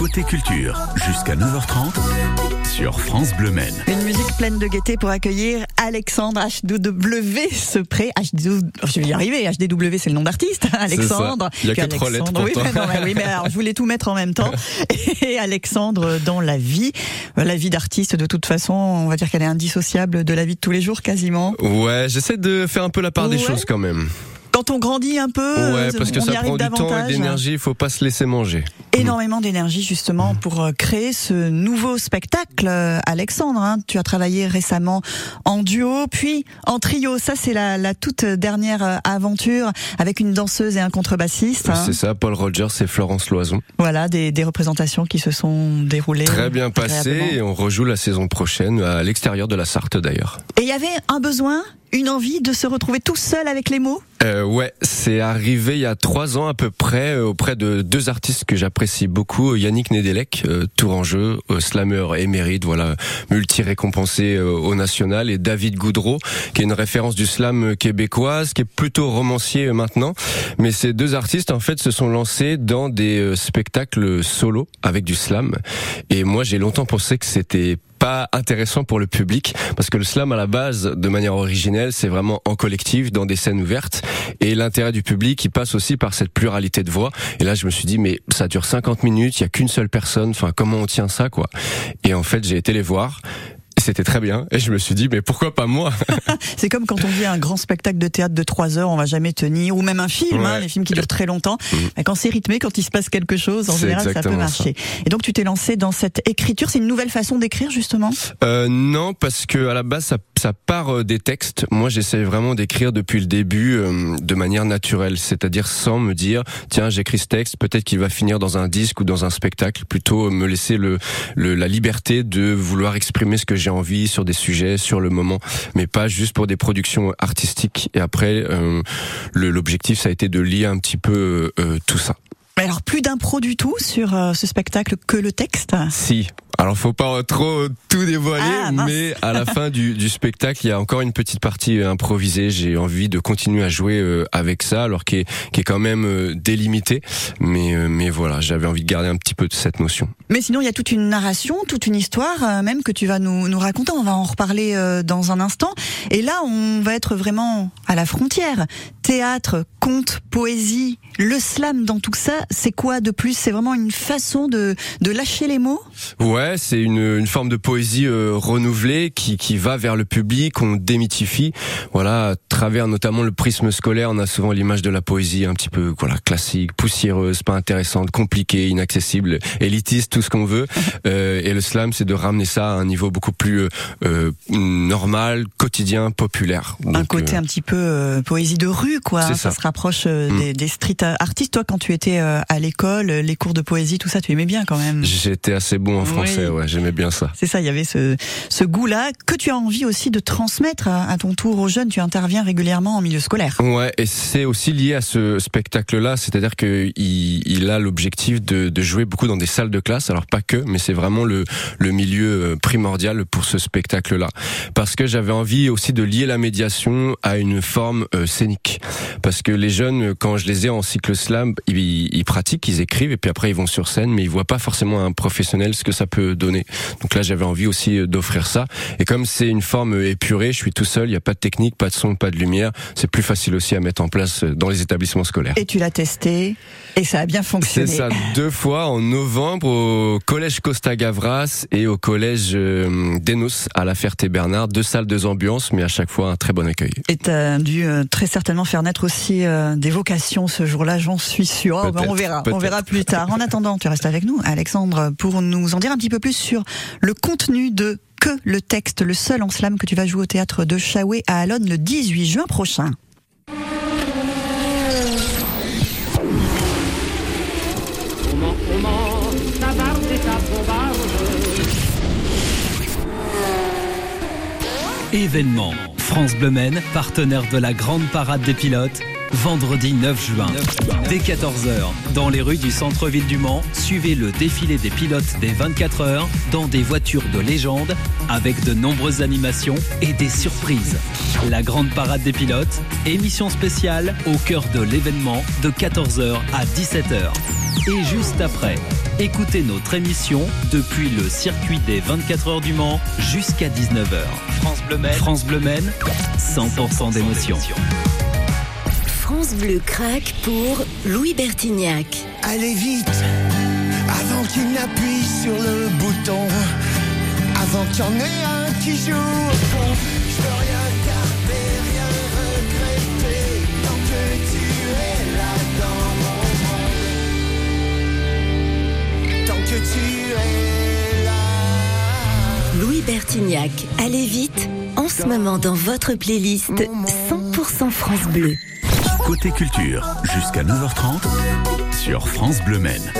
Côté culture, jusqu'à 9h30 sur France Bleu Men. Une musique pleine de gaieté pour accueillir Alexandre HDW ce prêt. je vais y arriver, HDW c'est le nom d'artiste. Alexandre. Il y a que trois lettres pour oui, toi. Mais non, mais oui, mais alors je voulais tout mettre en même temps. Et Alexandre dans la vie, la vie d'artiste de toute façon, on va dire qu'elle est indissociable de la vie de tous les jours quasiment. Ouais, j'essaie de faire un peu la part des choses quand même. Quand on grandit un peu, Ouais, parce que on y ça arrive prend du temps et de l'énergie, il faut pas se laisser manger. énormément d'énergie justement pour euh, créer ce nouveau spectacle. Euh, Alexandre, hein, tu as travaillé récemment en duo, puis en trio. Ça, c'est la, la toute dernière euh, aventure avec une danseuse et un contrebassiste. hein. C'est ça, Paul Rogers et Florence Loison. Voilà, des, des représentations qui se sont déroulées. Très bien passé agréablement. et on rejoue la saison prochaine à l'extérieur de la Sarthe d'ailleurs. Et il y avait un besoin, une envie de se retrouver tout seul avec les mots? Euh, ouais, c'est arrivé il y a trois ans à peu près euh, auprès de deux artistes que j'apprécie beaucoup, Yannick Nedelec, euh, Tourangeux, euh, slammer émérite, voilà, multi-récompensé euh, au national, et David Goudreau, qui est une référence du slam québécoise, qui est plutôt romancier euh, maintenant. Mais ces deux artistes, en fait, se sont lancés dans des euh, spectacles solo avec du slam. Et moi, j'ai longtemps pensé que c'était pas intéressant pour le public parce que le slam à la base de manière originelle c'est vraiment en collectif dans des scènes ouvertes et l'intérêt du public il passe aussi par cette pluralité de voix. Et là je me suis dit mais ça dure 50 minutes il y a qu'une seule personne enfin comment on tient ça quoi? Et en fait j'ai été les voir c'était très bien et je me suis dit mais pourquoi pas moi C'est comme quand on dit un grand spectacle de théâtre de trois heures, on va jamais tenir, ou même un film, hein, les films qui durent très longtemps. Mais Quand c'est rythmé, quand il se passe quelque chose, en général, ça peut marcher. Et donc tu t'es lancé dans cette écriture. C'est une nouvelle façon d'écrire justement? Euh, non, parce que à la base ça, ça part euh, des textes. Moi, j'essaie vraiment d'écrire depuis le début euh, de manière naturelle, c'est-à-dire sans me dire tiens j'écris ce texte, peut-être qu'il va finir dans un disque ou dans un spectacle. Plutôt me laisser le, le la liberté de vouloir exprimer ce que j'ai envie sur des sujets, sur le moment, mais pas juste pour des productions artistiques. Et après, euh, l'objectif ça a été de lier un petit peu euh, tout ça. Alors plus d'impro du tout sur euh, ce spectacle que le texte? Si. Alors faut pas trop tout dévoiler, Ah, mais à la fin du, du spectacle, il y a encore une petite partie euh, improvisée. J'ai envie de continuer à jouer euh, avec ça, alors qui est, qui est quand même euh, délimité. Mais, mais voilà, j'avais envie de garder un petit peu de cette notion. Mais sinon, il y a toute une narration, toute une histoire, même que tu vas nous, nous raconter. On va en reparler dans un instant. Et là, on va être vraiment à la frontière. Théâtre, conte, poésie, le slam dans tout ça, c'est quoi de plus? C'est vraiment une façon de, de lâcher les mots? Ouais, c'est une, une forme de poésie euh, renouvelée qui, qui va vers le public, on démythifie. Voilà, à travers notamment le prisme scolaire, on a souvent l'image de la poésie un petit peu voilà classique, poussiéreuse, pas intéressante, compliquée, inaccessible, élitiste, tout ce qu'on veut. Euh, et le slam, c'est de ramener ça à un niveau beaucoup plus euh, euh, normal, quotidien, populaire. Un côté euh, un petit peu euh, poésie de rue, quoi. C'est Ça. ça. se rapproche Mm. des, des street artistes. Toi, quand tu étais à l'école, les cours de poésie, tout ça, tu aimais bien quand même. J'étais assez bon en français, Oui. Ouais, j'aimais bien ça. C'est ça, il y avait ce, ce goût-là que tu as envie aussi de transmettre à, à ton tour aux jeunes. Tu interviens régulièrement en milieu scolaire. Ouais, et c'est aussi lié à ce spectacle-là, c'est-à-dire que il, il a l'objectif de, de jouer beaucoup dans des salles de classe, alors pas que, mais c'est vraiment le, le milieu euh, primordial pour ce spectacle-là, parce que j'avais envie aussi de lier la médiation à une forme euh, scénique, parce que les jeunes, quand je les ai en cycle slam, ils, ils pratiquent, ils écrivent, et puis après ils vont sur scène, mais ils voient pas forcément un professionnel ce que ça peut donner. Donc là, j'avais envie aussi euh, d'offrir ça, et comme c'est une forme euh, épurée, je suis tout seul, il y a pas de technique, pas de son, pas de lumière, c'est plus facile aussi à mettre en place euh, dans les établissements scolaires. Et tu l'as testé et ça a bien C'est fonctionné. ça, deux fois en novembre au collège Costa Gavras et au collège Denos à la Ferté-Bernard. Deux salles, deux ambiances, mais à chaque fois un très bon accueil. Et tu as dû très certainement faire naître aussi des vocations ce jour-là, j'en suis sûr. Oh, ben, on verra, on verra plus tard. En attendant, tu restes avec nous, Alexandre, pour nous en dire un petit peu plus sur le contenu de que le texte, le seul en slam que tu vas jouer au théâtre de Chaoué à Alonne le 18 juin prochain. Événement. France Bleu partenaire de la grande parade des pilotes, vendredi 9 juin. Dès 14h, dans les rues du centre-ville du Mans, suivez le défilé des pilotes des 24 heures dans des voitures de légende avec de nombreuses animations et des surprises. La grande parade des pilotes, émission spéciale au cœur de l'événement de 14h à 17h. Et juste après, Écoutez notre émission depuis le circuit des 24 heures du Mans jusqu'à 19h. France Bleu France Bleu Maine, 100% d'émotion. France Bleu craque pour Louis Bertignac. Allez vite, avant qu'il n'appuie sur le bouton, avant qu'il y en ait un qui joue au fond. Je peux rien garder, rien regretter, tant que tu es là dans mon monde. Tant que tu es là. Louis Bertignac, allez vite, en ce moment dans votre playlist 100% France Bleu. Côté culture, jusqu'à 9h30 sur France Bleu Maine.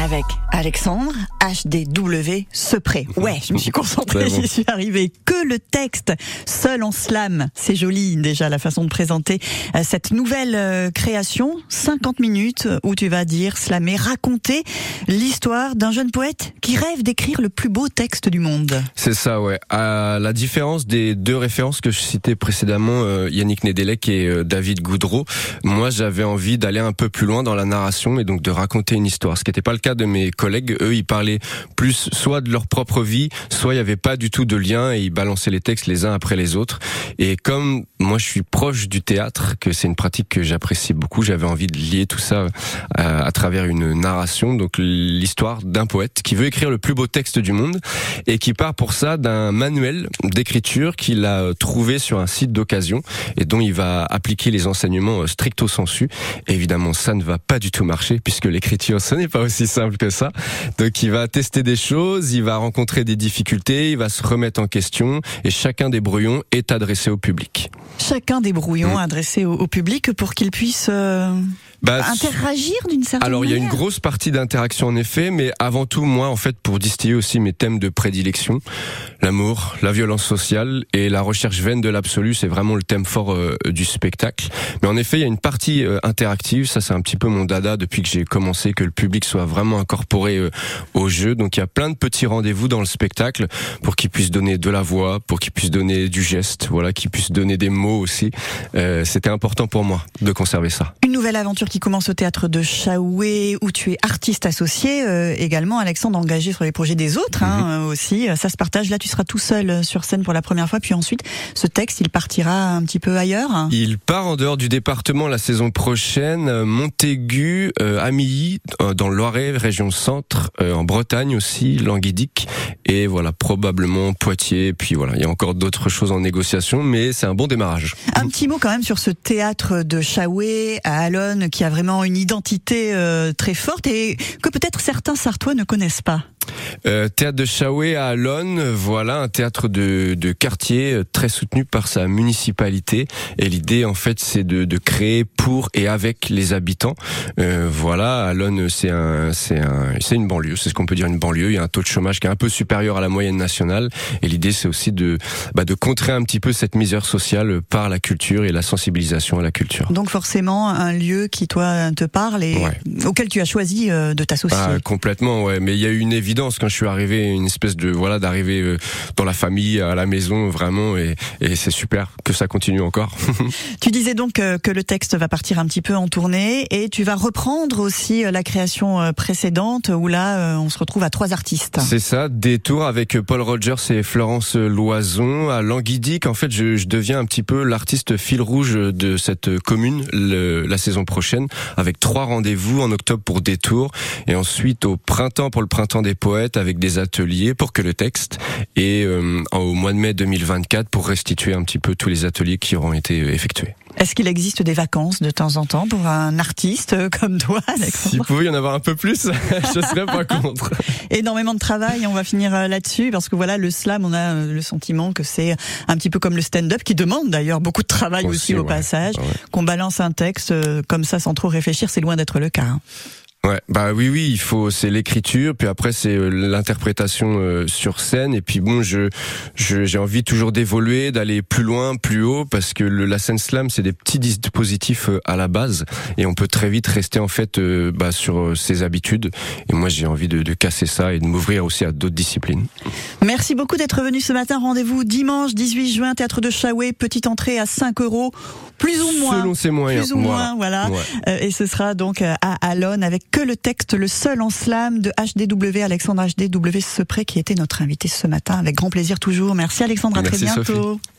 Avec Alexandre, HDW, Sepré. Ouais, je me suis concentrée, bon. j'y suis arrivée. Que le texte, seul en slam. C'est joli déjà la façon de présenter euh, cette nouvelle euh, création. 50 minutes où tu vas dire, slammer, raconter l'histoire d'un jeune poète qui rêve d'écrire le plus beau texte du monde. C'est ça, ouais. À la différence des deux références que je citais précédemment, euh, Yannick Nedelec et David Goudreau, moi j'avais envie d'aller un peu plus loin dans la narration et donc de raconter une histoire. Ce qui n'était pas le cas de mes collègues. Eux, ils parlaient plus soit de leur propre vie, soit il n'y avait pas du tout de lien et ils balançaient les textes les uns après les autres. Et comme moi je suis proche du théâtre, que c'est une pratique que j'apprécie beaucoup, j'avais envie de lier tout ça à, à travers une narration, donc l'histoire d'un poète qui veut écrire le plus beau texte du monde et qui part pour ça d'un manuel d'écriture qu'il a trouvé sur un site d'occasion et dont il va appliquer les enseignements stricto sensu. Évidemment, ça ne va pas du tout marcher puisque l'écriture, ce n'est pas aussi simple que ça. Donc il va tester des choses, il va rencontrer des difficultés, il va se remettre en question et chacun des brouillons est adressé au public. Chacun des brouillons Mm. adressés au, au public pour qu'il puisse euh, Bah, interagir d'une certaine Alors il y a une grosse partie d'interaction en effet, mais avant tout moi en fait pour distiller aussi mes thèmes de prédilection, l'amour, la violence sociale et la recherche vaine de l'absolu, c'est vraiment le thème fort euh, du spectacle. Mais en effet il y a une partie euh, interactive, ça c'est un petit peu mon dada depuis que j'ai commencé, que le public soit vraiment incorporé euh, au jeu. Donc il y a plein de petits rendez-vous dans le spectacle pour qu'il puisse donner de la voix, pour qu'il puisse donner du geste, voilà, qu'il puisse donner des mots aussi. Euh, C'était important pour moi de conserver ça. Une nouvelle aventure qui commence au théâtre de Chaoué, où tu es artiste associé, euh, également Alexandre engagé sur les projets des autres Mhm. hein, euh, aussi. Ça se partage. Là, tu seras tout seul euh, sur scène pour la première fois, puis ensuite, ce texte, il partira un petit peu ailleurs. Il part en dehors du département la saison prochaine, euh, Montaigu, euh, Amilly, euh, dans le Loiret, région centre, euh, en Bretagne aussi, Languidic, et voilà, probablement Poitiers, puis voilà, il y a encore d'autres choses en négociation, mais c'est un bon démarrage. Un petit mot quand même sur ce théâtre de Chaoué à Alonne, qui a vraiment une identité euh, très forte et que peut-être certains Sartois ne connaissent pas. Euh, théâtre de Chaoué à Alonne, voilà un théâtre de, de quartier euh, très soutenu par sa municipalité. Et l'idée en fait c'est de, de créer pour et avec les habitants. Euh, voilà, Alonne c'est un c'est un c'est une banlieue, c'est ce qu'on peut dire une banlieue. Il y a un taux de chômage qui est un peu supérieur à la moyenne nationale. Et l'idée c'est aussi de bah, de contrer un petit peu cette misère sociale par la culture et la sensibilisation à la culture. Donc forcément, un lieu qui, toi, te parle et Ouais. auquel tu as choisi euh, de t'associer. Ah, complètement, ouais. Mais il y a eu une évidence quand je suis arrivé, une espèce de voilà d'arriver euh, dans la famille, à la maison, vraiment, et, et c'est super que ça continue encore. Tu disais donc euh, que le texte va partir un petit peu en tournée et tu vas reprendre aussi euh, la création euh, précédente où là euh, on se retrouve à trois artistes. C'est ça, détour avec Paul Rogers et Florence Loison à Languidic. En fait, je, je deviens un petit peu l'artiste fil rouge de cette commune le- la saison prochaine, avec trois rendez-vous en octobre pour détour et ensuite au printemps pour le printemps des poètes avec des ateliers pour que le texte et euh, au mois de mai 2024 pour restituer un petit peu tous les ateliers qui auront été effectués. Est-ce qu'il existe des vacances de temps en temps pour un artiste euh, comme toi, S'il pouvait y en avoir un peu plus, je serais pas contre. Énormément de travail, on va finir euh, là-dessus parce que voilà, le slam, on a euh, le sentiment que c'est un petit peu comme le stand-up qui demande d'ailleurs beaucoup de travail aussi, Aussi, au ouais. passage. Ouais. Qu'on balance un texte comme ça sans trop réfléchir, c'est loin d'être le cas. Ouais, bah oui, oui, il faut, c'est l'écriture, puis après c'est euh, l'interprétation euh, sur scène, et puis bon, je, je- j'ai envie toujours d'évoluer, d'aller plus loin, plus haut, parce que le, la scène slam, c'est des petits dispositifs euh, à la base, et on peut très vite rester en fait euh, bah, sur ses habitudes. Et moi, j'ai envie de, de casser ça et de m'ouvrir aussi à d'autres disciplines. Merci beaucoup d'être venu ce matin. Rendez-vous dimanche 18 juin, théâtre de Chaoué, petite entrée à 5 euros, plus ou moins. Selon ses moyens. Plus ou moins, voilà. Ouais. Euh, et ce sera donc à Alonne avec que le texte, le seul en slam de HDW, Alexandre HDW Sepré, qui était notre invité ce matin, avec grand plaisir toujours. Merci Alexandre, à Merci, très bientôt. Sophie.